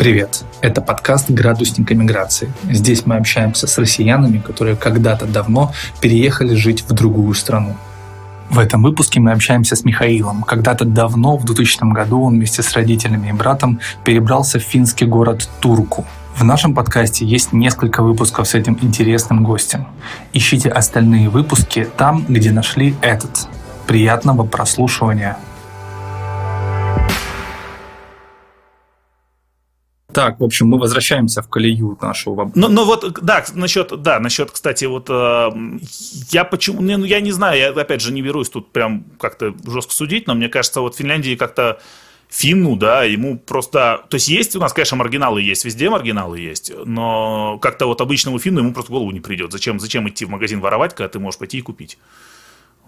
Привет! Это подкаст «Градусник эмиграции». Здесь мы общаемся с россиянами, которые когда-то давно переехали жить в другую страну. В этом выпуске мы общаемся с Михаилом. Когда-то давно, в 2000 году, он вместе с родителями и братом перебрался в финский город Турку. В нашем подкасте есть несколько выпусков с этим интересным гостем. Ищите остальные выпуски там, где нашли этот. Приятного прослушивания! Так, в общем, мы возвращаемся в колею нашу. Ну, ну вот, да, насчет, да, насчет, кстати, вот э, я почему, ну, я не знаю, я опять же не берусь тут прям как-то жестко судить, но мне кажется, вот Финляндии как-то Финну, да, ему просто... То есть есть у нас, конечно, маргиналы есть, везде маргиналы есть, но как-то вот обычному финну ему просто в голову не придет. Зачем, зачем идти в магазин воровать, когда ты можешь пойти и купить?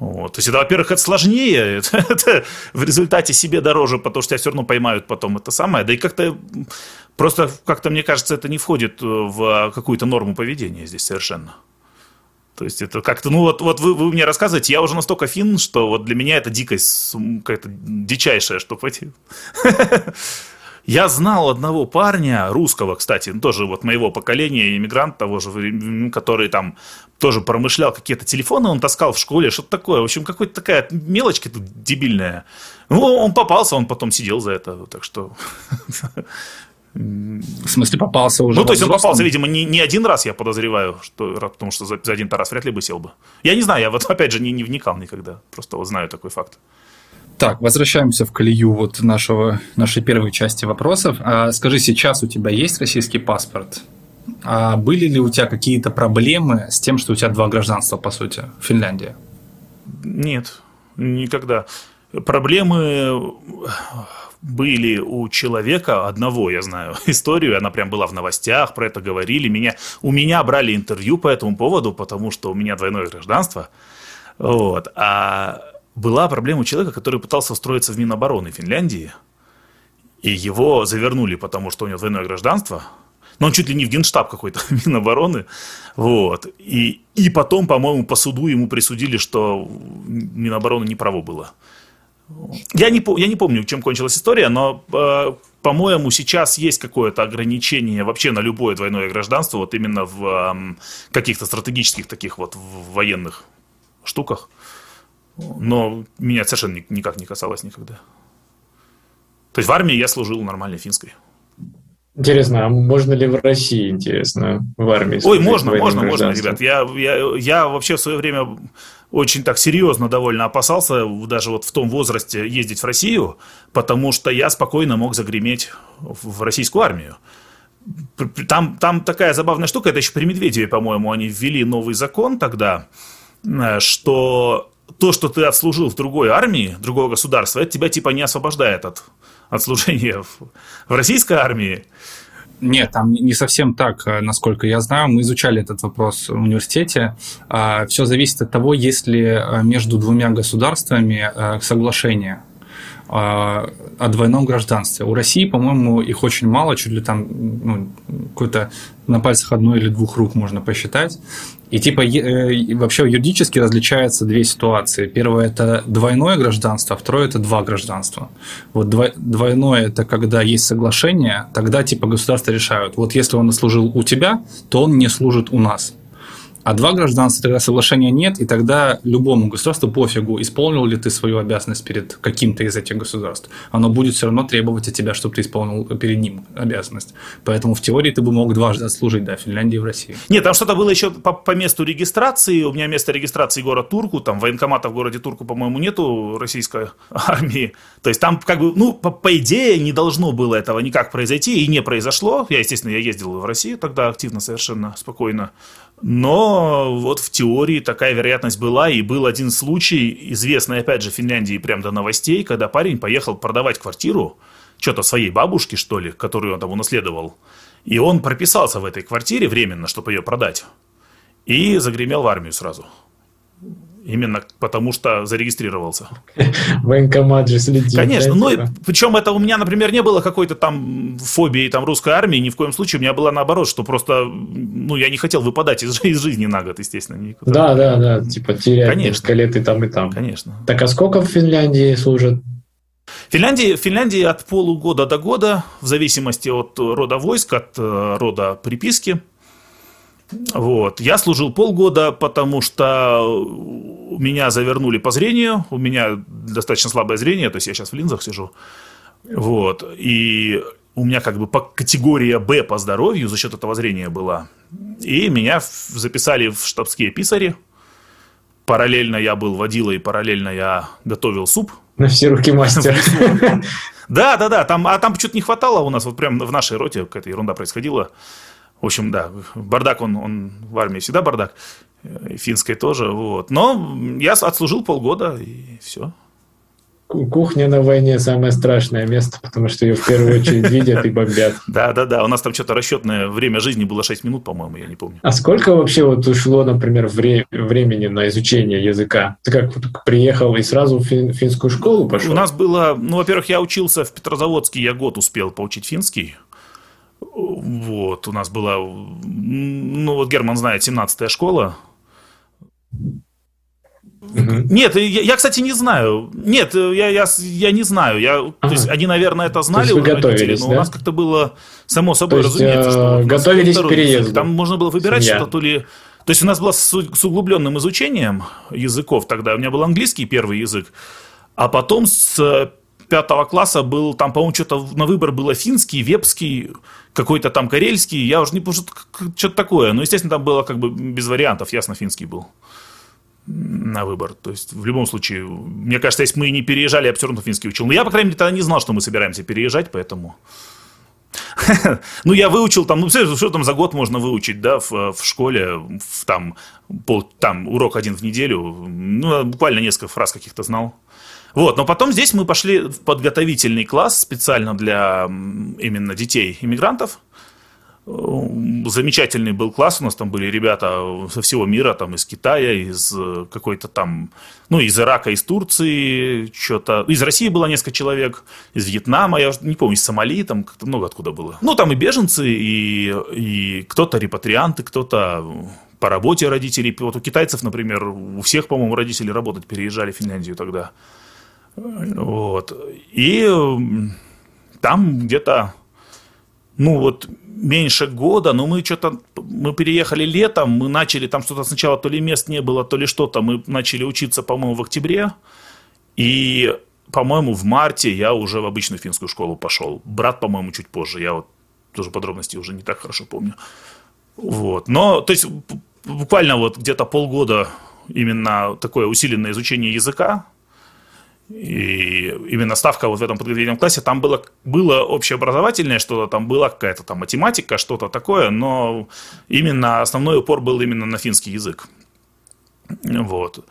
Вот. То есть, это, во-первых, это сложнее, это, это в результате себе дороже, потому что тебя все равно поймают потом это самое. Да и как-то просто, как-то, мне кажется, это не входит в какую-то норму поведения здесь совершенно. То есть это как-то, ну вот, вот вы, вы мне рассказываете, я уже настолько фин, что вот для меня это дикость какая-то дичайшая, что пойти. Я знал одного парня, русского, кстати, тоже вот моего поколения, иммигрант того же, который там тоже промышлял какие-то телефоны, он таскал в школе, что-то такое. В общем, какая-то такая мелочка тут дебильная. Ну, он попался, он потом сидел за это, так что... В смысле, попался уже? Ну, то есть он попался, видимо, не, не один раз, я подозреваю, что, потому что за, за один-то раз вряд ли бы сел бы. Я не знаю, я вот опять же не, не вникал никогда, просто вот знаю такой факт. Так, возвращаемся в колею вот нашего, нашей первой части вопросов. А скажи, сейчас у тебя есть российский паспорт? А были ли у тебя какие-то проблемы с тем, что у тебя два гражданства, по сути, в Финляндии? Нет, никогда. Проблемы были у человека, одного я знаю историю, она прям была в новостях, про это говорили. Меня, у меня брали интервью по этому поводу, потому что у меня двойное гражданство. Вот. А была проблема у человека, который пытался устроиться в Минобороны Финляндии, и его завернули, потому что у него двойное гражданство, но он чуть ли не в генштаб какой-то Минобороны, вот, и, и потом, по-моему, по суду ему присудили, что Минобороны не право было. Я не, я не помню, чем кончилась история, но, э, по-моему, сейчас есть какое-то ограничение вообще на любое двойное гражданство, вот именно в э, каких-то стратегических таких вот военных штуках. Но меня совершенно никак не касалось никогда. То есть в армии я служил нормальной финской. Интересно, а можно ли в России, интересно, в армии? Ой, можно, можно, можно, ребят. Я, я, я вообще в свое время очень так серьезно довольно опасался даже вот в том возрасте ездить в Россию, потому что я спокойно мог загреметь в российскую армию. Там, там такая забавная штука, это еще при Медведеве, по-моему, они ввели новый закон тогда, э, что то, что ты отслужил в другой армии, другого государства, это тебя типа не освобождает от, от служения в, в российской армии. Нет, там не совсем так, э, насколько я знаю. Мы изучали этот вопрос в университете. А, Все зависит от того, есть ли э, между двумя государствами э, соглашение о двойном гражданстве. У России, по-моему, их очень мало, чуть ли там ну, какой-то на пальцах одной или двух рук можно посчитать. И типа э, вообще юридически различаются две ситуации. Первое это двойное гражданство, а второе это два гражданства. Вот двойное это когда есть соглашение, тогда типа государства решают, вот если он служил у тебя, то он не служит у нас. А два гражданства, тогда соглашения нет, и тогда любому государству пофигу, исполнил ли ты свою обязанность перед каким-то из этих государств. Оно будет все равно требовать от тебя, чтобы ты исполнил перед ним обязанность. Поэтому в теории ты бы мог дважды служить, да, в Финляндии и в России. Нет, там что-то было еще по, по месту регистрации. У меня место регистрации город Турку, там военкомата в городе Турку, по-моему, нету российской армии. То есть там как бы, ну, по, по идее, не должно было этого никак произойти, и не произошло. Я, естественно, я ездил в Россию тогда активно, совершенно спокойно. Но вот в теории такая вероятность была, и был один случай, известный, опять же, в Финляндии прям до новостей, когда парень поехал продавать квартиру, что-то своей бабушке, что ли, которую он там унаследовал, и он прописался в этой квартире временно, чтобы ее продать, и загремел в армию сразу. Именно потому, что зарегистрировался. Военкомат же следит. Конечно. Ну, и, причем это у меня, например, не было какой-то там фобии там, русской армии, ни в коем случае. У меня было наоборот, что просто, ну, я не хотел выпадать из, из жизни на год, естественно. Никуда. Да, да, да. Типа терять Конечно. несколько лет и там, и там. Конечно. Так, а сколько в Финляндии служат? Финляндии, Финляндии от полугода до года, в зависимости от рода войск, от э, рода приписки. Вот. Я служил полгода, потому что меня завернули по зрению. У меня достаточно слабое зрение, то есть я сейчас в линзах сижу. Вот. И у меня как бы по категория Б по здоровью за счет этого зрения была. И меня записали в штабские писари. Параллельно я был водилой, параллельно я готовил суп. На все руки мастер. Да, да, да. Там, а там что-то не хватало у нас, вот прям в нашей роте какая-то ерунда происходила. В общем, да, бардак, он, он в армии всегда бардак, и финской тоже, вот. Но я отслужил полгода, и все. Кухня на войне самое страшное место, потому что ее в первую очередь видят и бомбят. Да, да, да. У нас там что-то расчетное время жизни было 6 минут, по-моему, я не помню. А сколько вообще вот ушло, например, вре- времени на изучение языка? Ты как приехал и сразу в фин- финскую школу пошел? У нас было, ну, во-первых, я учился в Петрозаводске, я год успел поучить финский. Вот, у нас была, ну, вот Герман знает, 17-я школа. Нет, я, я, кстати, не знаю. Нет, я, я, я не знаю. Я, ага. То есть они, наверное, это знали. То есть вы готовились, но да? у нас как-то было само собой То есть, разумеется, что э, готовились к переезду. Там можно было выбирать что-то то ли. То есть у нас было с, с углубленным изучением языков тогда. У меня был английский первый язык, а потом с пятого класса был, там, по-моему, что-то на выбор было финский, вепский, какой-то там карельский, я уже не помню, что-то такое. Но, естественно, там было как бы без вариантов, ясно, финский был на выбор. То есть, в любом случае, мне кажется, если мы не переезжали, я бы все равно финский учил. Но я, по крайней мере, тогда не знал, что мы собираемся переезжать, поэтому... Ну, я выучил там, ну, что там за год можно выучить, да, в, в школе, в, там, пол, там, урок один в неделю, ну, буквально несколько фраз каких-то знал. Вот, но потом здесь мы пошли в подготовительный класс специально для именно детей иммигрантов. Замечательный был класс, у нас там были ребята со всего мира, там из Китая, из э, какой-то там, ну, из Ирака, из Турции, что-то, из России было несколько человек, из Вьетнама, я не помню, из Сомали, там как-то много откуда было. Ну, там и беженцы, и, и кто-то репатрианты, кто-то по работе родителей. Вот у китайцев, например, у всех, по-моему, родители работать переезжали в Финляндию тогда. Вот. И там где-то, ну вот, меньше года, но мы что-то, мы переехали летом, мы начали, там что-то сначала то ли мест не было, то ли что-то, мы начали учиться, по-моему, в октябре, и, по-моему, в марте я уже в обычную финскую школу пошел. Брат, по-моему, чуть позже, я вот тоже подробности уже не так хорошо помню. Вот, но, то есть, буквально вот где-то полгода именно такое усиленное изучение языка, и именно ставка вот в этом подготовительном классе, там было, было общеобразовательное что-то, там была какая-то там математика, что-то такое, но именно основной упор был именно на финский язык. Вот.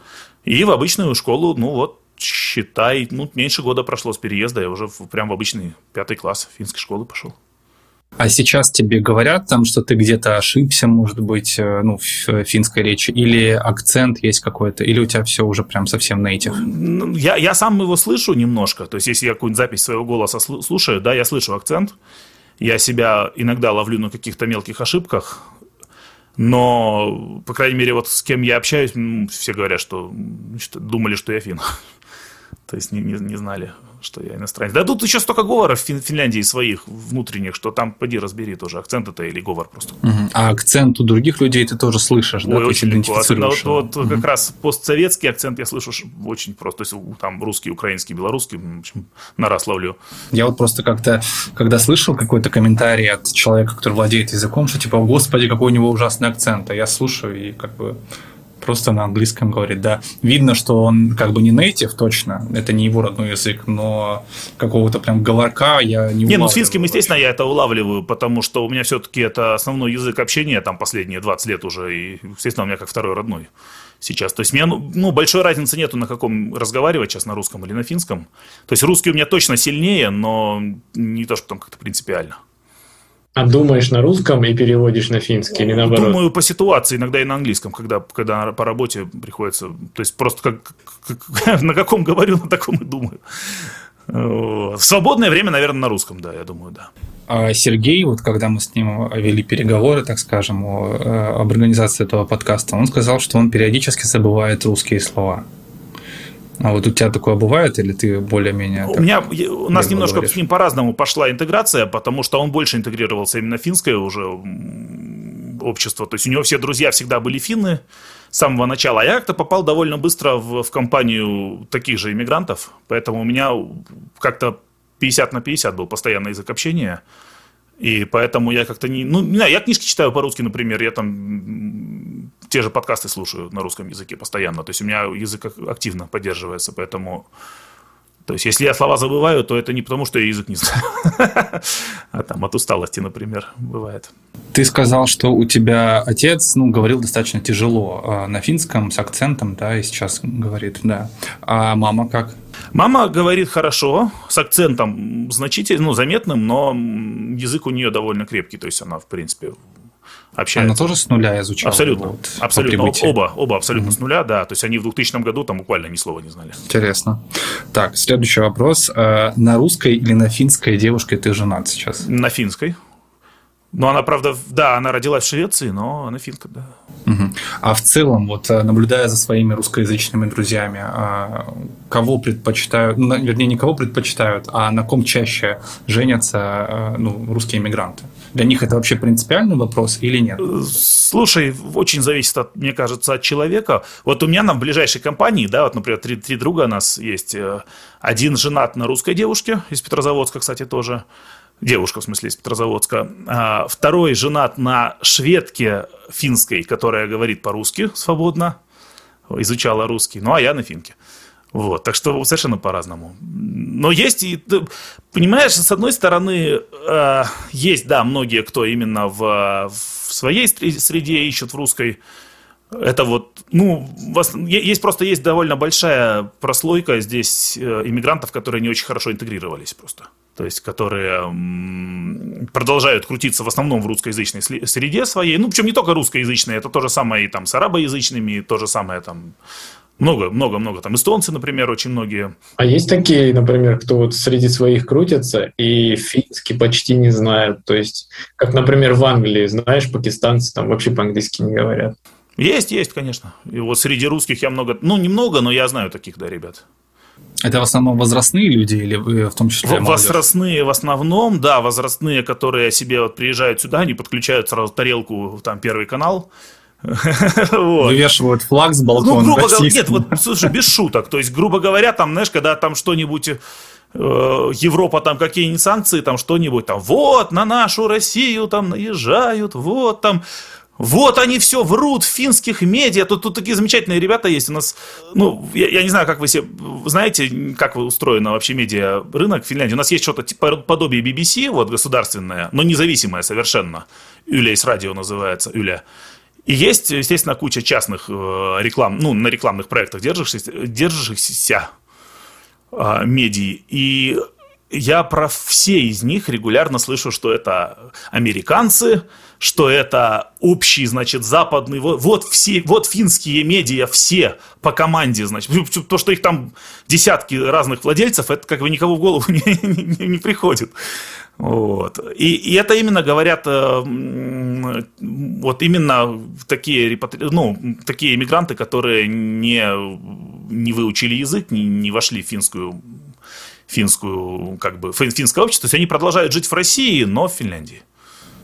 И в обычную школу, ну вот, считай, ну, меньше года прошло с переезда, я уже в, прям в обычный пятый класс финской школы пошел. А сейчас тебе говорят там, что ты где-то ошибся, может быть, э, ну, в финской речи, или акцент есть какой-то, или у тебя все уже прям совсем нейтив? Ну, я, я сам его слышу немножко, то есть если я какую-нибудь запись своего голоса слушаю, да, я слышу акцент, я себя иногда ловлю на каких-то мелких ошибках, но, по крайней мере, вот с кем я общаюсь, все говорят, что, что думали, что я фин. То есть не, не, не знали что я иностранец. Да тут еще столько говоров в Финляндии своих внутренних, что там поди разбери тоже, акцент это или говор просто. Угу. А акцент у других людей ты тоже слышишь, Ой, да? очень легко. Особенно вот, вот угу. как раз постсоветский акцент я слышу очень просто. То есть там русский, украинский, белорусский, в общем, на раз ловлю. Я вот просто как-то, когда слышал какой-то комментарий от человека, который владеет языком, что типа, господи, какой у него ужасный акцент, а я слушаю и как бы просто на английском говорит, да. Видно, что он как бы не нейтив точно, это не его родной язык, но какого-то прям говорка я не Не, ну с финским, естественно, я это улавливаю, потому что у меня все-таки это основной язык общения там последние 20 лет уже, и, естественно, у меня как второй родной сейчас. То есть, мне, ну, ну, большой разницы нету, на каком разговаривать сейчас, на русском или на финском. То есть, русский у меня точно сильнее, но не то, что там как-то принципиально. А думаешь на русском и переводишь на финский или наоборот? Думаю по ситуации, иногда и на английском, когда, когда по работе приходится. То есть просто как, как, на каком говорю, на таком и думаю. В свободное время, наверное, на русском, да, я думаю, да. А Сергей, вот когда мы с ним вели переговоры, так скажем, о, э, об организации этого подкаста, он сказал, что он периодически забывает русские слова. А вот у тебя такое бывает, или ты более-менее... У меня, у нас немножко говоришь? с ним по-разному пошла интеграция, потому что он больше интегрировался именно финское уже общество. То есть у него все друзья всегда были финны с самого начала. А я как-то попал довольно быстро в, в компанию таких же иммигрантов, поэтому у меня как-то 50 на 50 был постоянный язык общения. И поэтому я как-то не... Ну, не знаю, я книжки читаю по-русски, например, я там те же подкасты слушаю на русском языке постоянно. То есть у меня язык активно поддерживается, поэтому... То есть, если я слова забываю, то это не потому, что я язык не знаю, а там от усталости, например, бывает. Ты сказал, что у тебя отец, ну, говорил достаточно тяжело э, на финском с акцентом, да, и сейчас говорит, да. А мама как? Мама говорит хорошо, с акцентом значительно, ну, заметным, но язык у нее довольно крепкий, то есть она, в принципе, общается. Она тоже с нуля изучала? Абсолютно. Вот, абсолютно. Оба, оба абсолютно mm с нуля, да. То есть они в 2000 году там буквально ни слова не знали. Интересно. Так, следующий вопрос. Э, на русской или на финской девушке ты женат сейчас? На финской. Ну, она, правда, да, она родилась в Швеции, но она финка, да. Угу. А в целом, вот э, наблюдая за своими русскоязычными друзьями, а, кого предпочитают, ну, вернее, не кого предпочитают, а на ком чаще женятся э, ну, русские иммигранты? Для них это вообще принципиальный вопрос или нет? Слушай, очень зависит, от, мне кажется, от человека. Вот у меня на ближайшей компании, да, вот, например, три, три друга у нас есть. Э, один женат на русской девушке, из Петрозаводска, кстати, тоже. Девушка, в смысле, из Петрозаводска. А второй женат на шведке финской, которая говорит по-русски свободно, изучала русский. Ну, а я на финке. Вот, так что совершенно по-разному. Но есть и, понимаешь, с одной стороны, э, есть, да, многие, кто именно в, в своей среде ищут в русской. Это вот, ну, есть просто есть довольно большая прослойка здесь э, иммигрантов, которые не очень хорошо интегрировались просто. То есть, которые продолжают крутиться в основном в русскоязычной среде своей. Ну, причем не только русскоязычные, это то же самое и там с арабоязычными, то же самое там много, много, много. Там эстонцы, например, очень многие. А есть такие, например, кто вот среди своих крутятся и финский почти не знают. То есть, как, например, в Англии, знаешь, пакистанцы там вообще по-английски не говорят. Есть, есть, конечно. И вот среди русских я много, ну, немного, но я знаю таких, да, ребят. Это в основном возрастные люди или в том числе молодежь? Возрастные в основном, да, возрастные, которые себе вот приезжают сюда, они подключают сразу тарелку, там, Первый канал, Вывешивают флаг с балкона. Ну, грубо говоря, нет, вот, слушай, без шуток. То есть, грубо говоря, там, знаешь, когда там что-нибудь э, Европа там какие-нибудь санкции, там что-нибудь там, вот на нашу Россию там наезжают, вот там, вот они все врут в финских медиа. Тут, тут такие замечательные ребята есть. У нас, ну, я, я не знаю, как вы себе знаете, как вы устроено вообще медиа рынок в Финляндии. У нас есть что-то типа подобие BBC, вот государственное, но независимое совершенно. Юля из радио называется, Юля. И есть, естественно, куча частных э, реклам, ну, на рекламных проектах держащихся, держащихся э, медий. И я про все из них регулярно слышу, что это американцы, что это общий, значит, западный, вот, вот все, вот финские медиа все по команде, значит, то, что их там десятки разных владельцев, это как бы никого в голову не, не, не приходит. Вот. И, и это именно говорят э, вот именно такие, ну, такие иммигранты, которые не, не выучили язык, не, не вошли в финскую, финскую, как бы, финское общество. То есть они продолжают жить в России, но в Финляндии.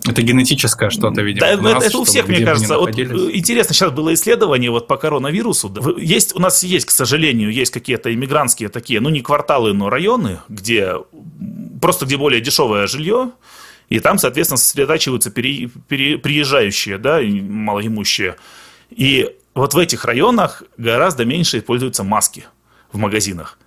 Это генетическое что-то, видимо. Да, нас, это у всех, мне кажется. Вот, интересно, сейчас было исследование вот по коронавирусу. Есть, у нас есть, к сожалению, есть какие-то иммигрантские такие, ну не кварталы, но районы, где просто где более дешевое жилье, и там, соответственно, сосредотачиваются пере, пере, приезжающие, да, малоимущие. И вот в этих районах гораздо меньше используются маски в магазинах.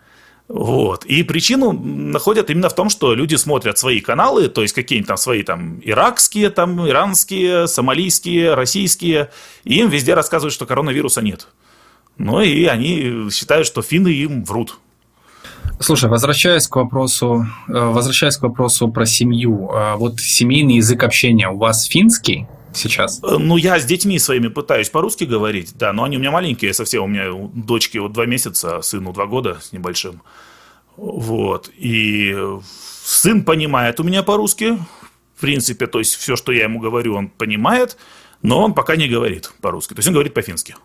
Вот. И причину находят именно в том, что люди смотрят свои каналы, то есть какие-нибудь там свои там иракские, там иранские, сомалийские, российские, и им везде рассказывают, что коронавируса нет. Ну и они считают, что финны им врут. Слушай, возвращаясь к вопросу, э, возвращаясь к вопросу про семью, э, вот семейный язык общения у вас финский? сейчас? Э, ну, я с детьми своими пытаюсь по-русски говорить, да, но они у меня маленькие совсем, у меня у дочки вот два месяца, а сыну два года с небольшим. Вот, и сын понимает у меня по-русски, в принципе, то есть все, что я ему говорю, он понимает, но он пока не говорит по-русски, то есть он говорит по-фински.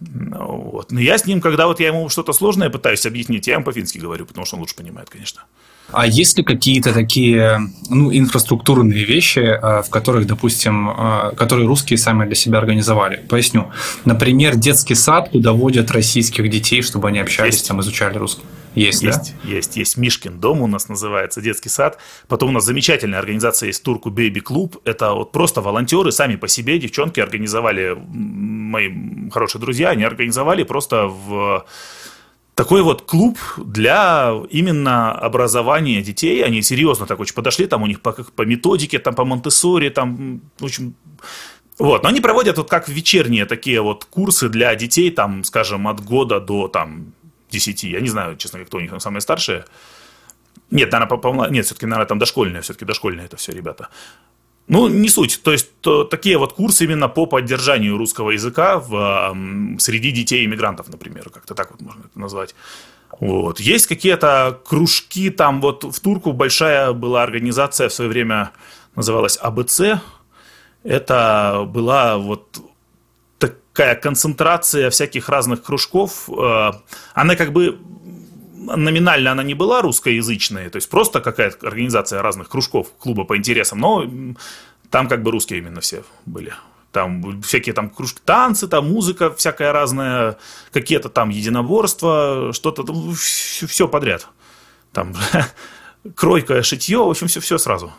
Вот. Но я с ним, когда вот я ему что-то сложное пытаюсь объяснить, я ему по-фински говорю, потому что он лучше понимает, конечно. А есть ли какие-то такие ну, инфраструктурные вещи, э, в которых, допустим, э, которые русские сами для себя организовали? Поясню. Например, детский сад, куда водят российских детей, чтобы они общались, есть. там, изучали русский. Есть, есть, да? есть, есть. Мишкин дом у нас называется, детский сад. Потом у нас замечательная организация есть Турку Бэйби Клуб. Это вот просто волонтеры сами по себе, девчонки организовали, мои хорошие друзья, они организовали просто в такой вот клуб для именно образования детей. Они серьезно так очень подошли, там у них по, по методике, там по Монтессори, там, в общем, вот, но они проводят вот как вечерние такие вот курсы для детей, там, скажем, от года до там 10. Я не знаю, честно, кто у них там самые старшие. Нет, наверное, по, по, нет, все-таки, наверное, там дошкольные, все-таки дошкольные это все ребята. Ну, не суть. То есть, то, такие вот курсы именно по поддержанию русского языка в, среди детей-иммигрантов, например, как-то так вот можно это назвать. Вот. Есть какие-то кружки, там вот в Турку большая была организация в свое время, называлась АБЦ. Это была вот такая концентрация всяких разных кружков. Э, она как бы номинально она не была русскоязычной, то есть просто какая-то организация разных кружков, клуба по интересам, но там как бы русские именно все были. Там всякие там кружки, танцы, там музыка всякая разная, какие-то там единоборства, что-то, все, все подряд. Там кройка, шитье, в общем, все, все сразу.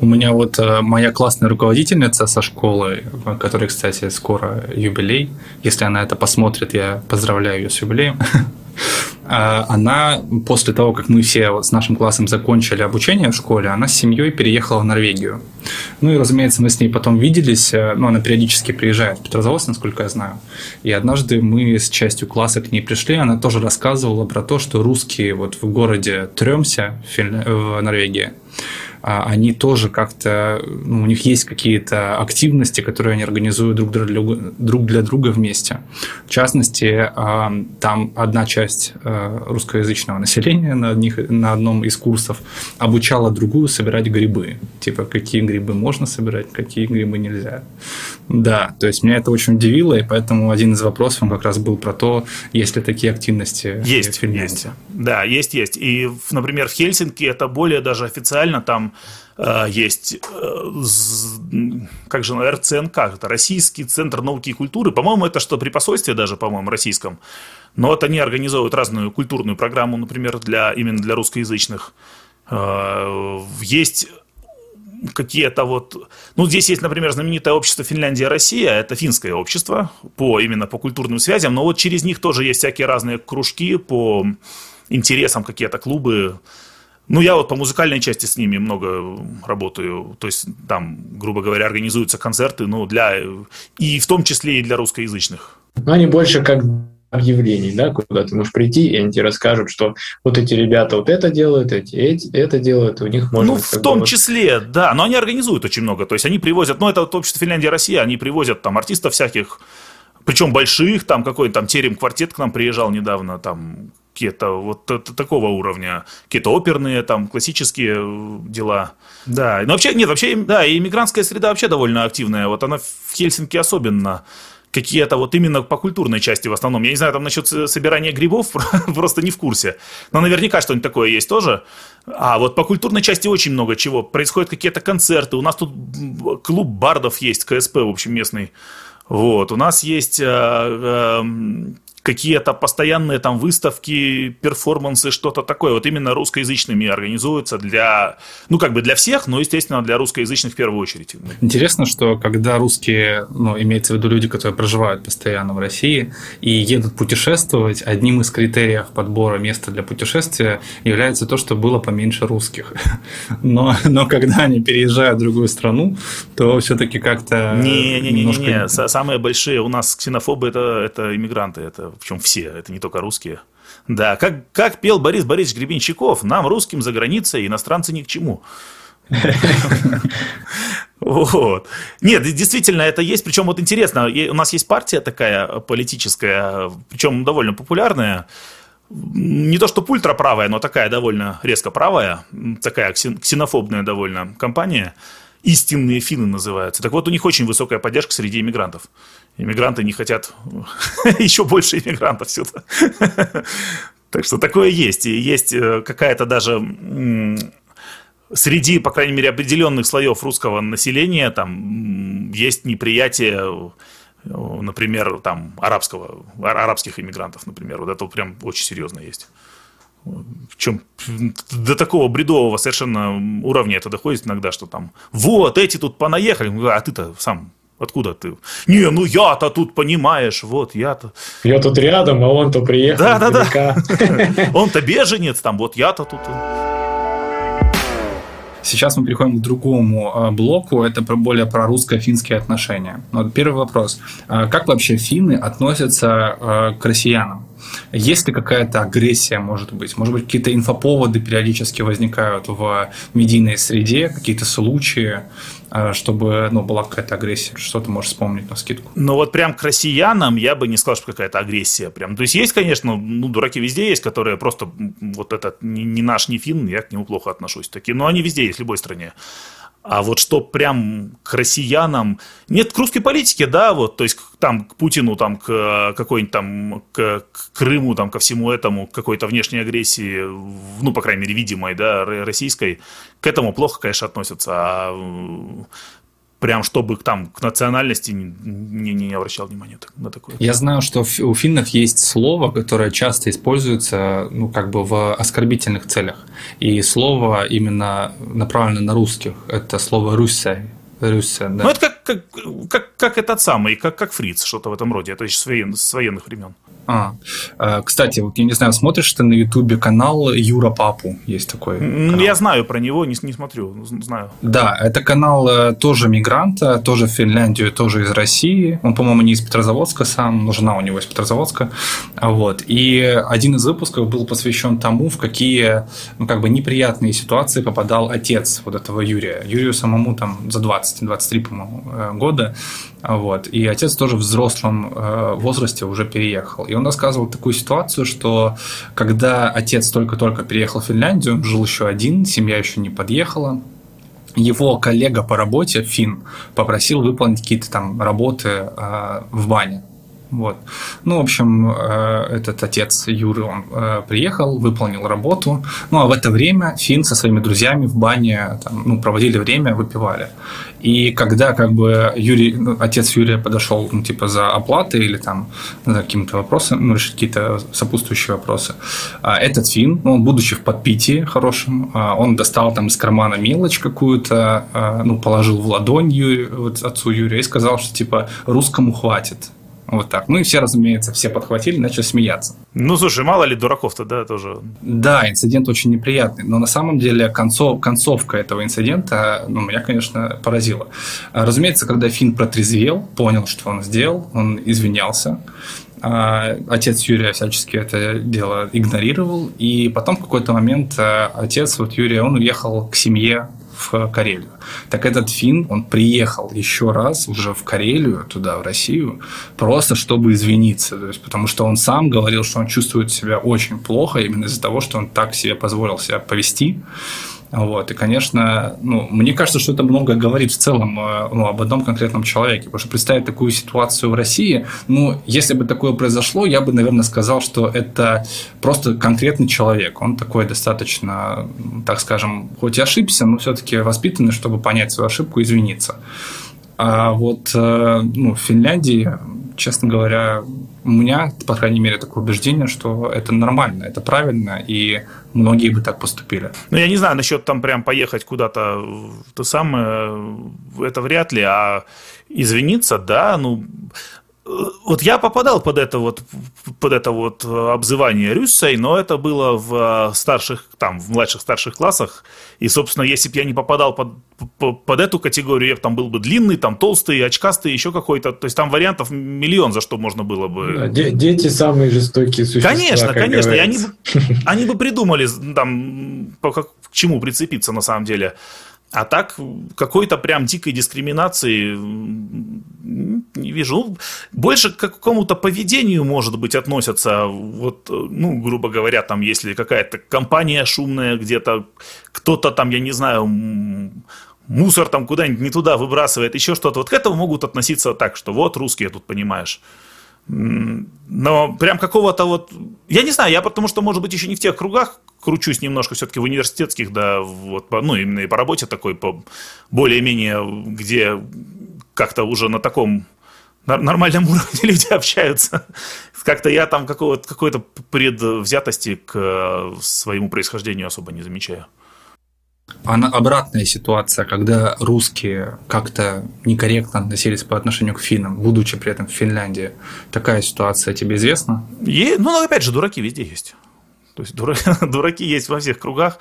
У меня вот э, моя классная руководительница со школы, которой, кстати, скоро юбилей. Если она это посмотрит, я поздравляю ее с юбилеем. А, она после того, как мы все с нашим классом закончили обучение в школе, она с семьей переехала в Норвегию. Ну и, разумеется, мы с ней потом виделись, э, ну, она периодически приезжает в Петрозаводск, насколько я знаю. И однажды мы с частью класса к ней пришли, она тоже рассказывала про то, что русские вот в городе Трёмсе в Норвегии, они тоже как-то, ну, у них есть какие-то активности, которые они организуют друг для, друга, друг для друга вместе. В частности, а, там одна часть а, русскоязычного населения на, одних, на одном из курсов обучала другую собирать грибы. Типа, какие грибы можно собирать, какие грибы нельзя. Да, то есть меня это очень удивило, и поэтому один из вопросов он как раз был про то, есть ли такие активности есть, в Финляндии. Есть. Да, есть, есть. И, например, в Хельсинки это более даже официально там э, есть, э, как же, РЦНК, это Российский Центр науки и культуры. По-моему, это что при посольстве даже, по-моему, российском. Но вот они организовывают разную культурную программу, например, для, именно для русскоязычных. Э, есть какие-то вот... Ну, здесь есть, например, знаменитое общество Финляндия-Россия, это финское общество, по, именно по культурным связям, но вот через них тоже есть всякие разные кружки по интересам, какие-то клубы. Ну, я вот по музыкальной части с ними много работаю, то есть там, грубо говоря, организуются концерты, ну, для... И в том числе и для русскоязычных. Ну, они больше как объявлений, да, куда ты можешь прийти, и они тебе расскажут, что вот эти ребята вот это делают, эти, эти это делают, у них можно... Ну, в том бы, числе, да, но они организуют очень много, то есть они привозят, ну, это вот общество Финляндия, Россия, они привозят там артистов всяких, причем больших, там какой-то там Терем квартет к нам приезжал недавно, там какие-то вот такого уровня, какие-то оперные, там, классические э, дела. Да, но вообще, нет, вообще, да, и иммигрантская среда вообще довольно активная, вот она в Хельсинки особенно какие-то вот именно по культурной части в основном. Я не знаю, там насчет собирания грибов просто не в курсе. Но наверняка что-нибудь такое есть тоже. А вот по культурной части очень много чего. Происходят какие-то концерты. У нас тут клуб бардов есть, КСП, в общем, местный. Вот. У нас есть э, э, какие-то постоянные там выставки, перформансы, что-то такое. Вот именно русскоязычными организуются для, ну, как бы для всех, но, естественно, для русскоязычных в первую очередь. Интересно, что когда русские, ну, имеется в виду люди, которые проживают постоянно в России и едут путешествовать, одним из критериев подбора места для путешествия является то, что было поменьше русских. Но, но когда они переезжают в другую страну, то все-таки как-то Не-не-не, немножко... самые большие у нас ксенофобы это, это иммигранты, это причем все, это не только русские. Да, как, как пел Борис Борисович Гребенщиков, нам, русским, за границей иностранцы ни к чему. Вот. Нет, действительно, это есть. Причем вот интересно, у нас есть партия такая политическая, причем довольно популярная. Не то, что ультраправая, но такая довольно резко правая, такая ксенофобная довольно компания. истинные финны называются. Так вот, у них очень высокая поддержка среди иммигрантов. Иммигранты не хотят еще больше иммигрантов сюда. Так что такое есть. И есть э, какая-то даже среди, по крайней мере, определенных слоев русского населения там есть неприятие например, там, арабского, арабских иммигрантов, например. Вот это прям очень серьезно есть. В чем до такого бредового совершенно уровня это доходит иногда, что там, вот, эти тут понаехали, а ты-то сам Откуда ты? Не, ну я-то тут, понимаешь, вот я-то... Я тут рядом, а он-то приехал. Да-да-да. Он-то беженец, там, вот я-то тут... Сейчас мы переходим к другому а, блоку, это более про русско-финские отношения. Вот первый вопрос. А как вообще финны относятся а, к россиянам? Есть ли какая-то агрессия, может быть? Может быть, какие-то инфоповоды периодически возникают в медийной среде, какие-то случаи, э, чтобы ну, была какая-то агрессия? Что ты можешь вспомнить на скидку? Ну вот прям к россиянам я бы не сказал, что какая-то агрессия. Прям. То есть есть, конечно, ну, дураки везде есть, которые просто вот этот не, не наш, не фин, я к нему плохо отношусь. Такие, но они везде есть, в любой стране. А вот что прям к россиянам... Нет, к русской политике, да, вот, то есть там к Путину, там к какой-нибудь там, к, к Крыму, там ко всему этому, к какой-то внешней агрессии, ну, по крайней мере, видимой, да, российской, к этому плохо, конечно, относятся. А прям чтобы там к национальности не, не, не обращал внимания на такое. Я знаю, что у финнов есть слово, которое часто используется ну, как бы в оскорбительных целях. И слово именно направлено на русских. Это слово «русся». Русся, да. Ну, это как, как, как, как этот самый, как, как фриц, что-то в этом роде. Это еще с, воен, с военных времен. А, э, кстати, вот я не знаю, смотришь ты на Ютубе канал Юра Папу? Есть такой. Канал. Я знаю про него, не, не смотрю, знаю. Да, это канал э, тоже мигранта, тоже в Финляндию, тоже из России. Он, по-моему, не из Петрозаводска сам, но жена у него из Петрозаводска. Вот. И один из выпусков был посвящен тому, в какие ну, как бы неприятные ситуации попадал отец вот этого Юрия. Юрию самому там за 20-23, по-моему, э, года. Вот. И отец тоже в взрослом возрасте уже переехал. И он рассказывал такую ситуацию, что когда отец только-только переехал в Финляндию, он жил еще один, семья еще не подъехала, его коллега по работе, Фин, попросил выполнить какие-то там работы э, в бане. Вот. Ну, в общем, э, этот отец Юры, он э, приехал, выполнил работу. Ну, а в это время Фин со своими друзьями в бане там, ну, проводили время, выпивали. И когда как бы Юрий, ну, отец Юрия подошел, ну, типа, за оплатой или там за каким-то вопросом, ну, решить какие-то сопутствующие вопросы, а этот Фин, ну, он, будучи в подпитии хорошем, а, он достал там из кармана мелочь какую-то, а, ну, положил в ладонь Юрию, вот, отцу Юрия и сказал, что, типа, русскому хватит. Вот так. Ну и все, разумеется, все подхватили, начали смеяться. Ну, слушай, мало ли дураков-то, да, тоже. Да, инцидент очень неприятный. Но на самом деле концов, концовка этого инцидента, ну, меня, конечно, поразила. Разумеется, когда Финн протрезвел, понял, что он сделал, он извинялся. А, отец Юрия всячески это дело игнорировал. И потом в какой-то момент а, отец вот Юрия, он уехал к семье в Карелию. Так этот фин, он приехал еще раз уже в Карелию, туда, в Россию, просто чтобы извиниться. То есть, потому что он сам говорил, что он чувствует себя очень плохо именно из-за того, что он так себе позволил себя повести. Вот. И, конечно, ну, мне кажется, что это много говорит в целом э, ну, об одном конкретном человеке. Потому что представить такую ситуацию в России, ну, если бы такое произошло, я бы, наверное, сказал, что это просто конкретный человек. Он такой достаточно, так скажем, хоть и ошибся, но все-таки воспитанный, чтобы понять свою ошибку и извиниться. А вот э, ну, в Финляндии, честно говоря, у меня, по крайней мере, такое убеждение, что это нормально, это правильно, и многие бы так поступили. Ну, я не знаю, насчет там прям поехать куда-то, то самое, это вряд ли, а извиниться, да, ну, вот я попадал под это вот, под это вот обзывание Рюссой, но это было в старших, там, в младших старших классах. И, собственно, если бы я не попадал под, под, эту категорию, я бы там был бы длинный, там толстый, очкастый, еще какой-то. То есть там вариантов миллион, за что можно было бы. Да, дети самые жестокие существа. Конечно, конечно. И они, они бы придумали там, к чему прицепиться на самом деле. А так, какой-то прям дикой дискриминации не вижу. Ну, больше к какому-то поведению, может быть, относятся, вот, ну, грубо говоря, там, если какая-то компания шумная где-то, кто-то там, я не знаю, мусор там куда-нибудь не туда выбрасывает, еще что-то. Вот к этому могут относиться так, что вот русские тут, понимаешь. Но прям какого-то вот... Я не знаю, я потому что, может быть, еще не в тех кругах кручусь немножко все-таки в университетских, да, вот, ну, именно и по работе такой, по более-менее, где как-то уже на таком нормальном уровне люди общаются. Как-то я там какой-то предвзятости к э, своему происхождению особо не замечаю. А обратная ситуация, когда русские как-то некорректно относились по отношению к финнам, будучи при этом в Финляндии. Такая ситуация тебе известна? И, ну, опять же, дураки везде есть. То есть дураки, дураки есть во всех кругах.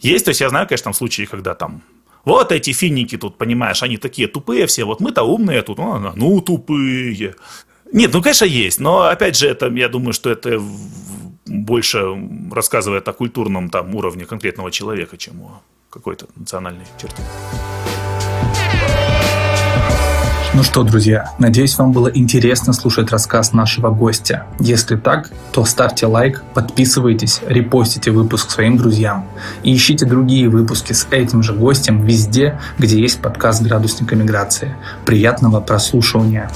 Есть, то есть я знаю, конечно, там случаи, когда там вот эти финники тут, понимаешь, они такие тупые все, вот мы-то умные тут, ну, ну тупые. Нет, ну, конечно, есть, но, опять же, это, я думаю, что это больше рассказывает о культурном там уровне конкретного человека, чем о какой-то национальной черте. Ну что, друзья, надеюсь, вам было интересно слушать рассказ нашего гостя. Если так, то ставьте лайк, подписывайтесь, репостите выпуск своим друзьям и ищите другие выпуски с этим же гостем везде, где есть подкаст «Градусник миграции». Приятного прослушивания!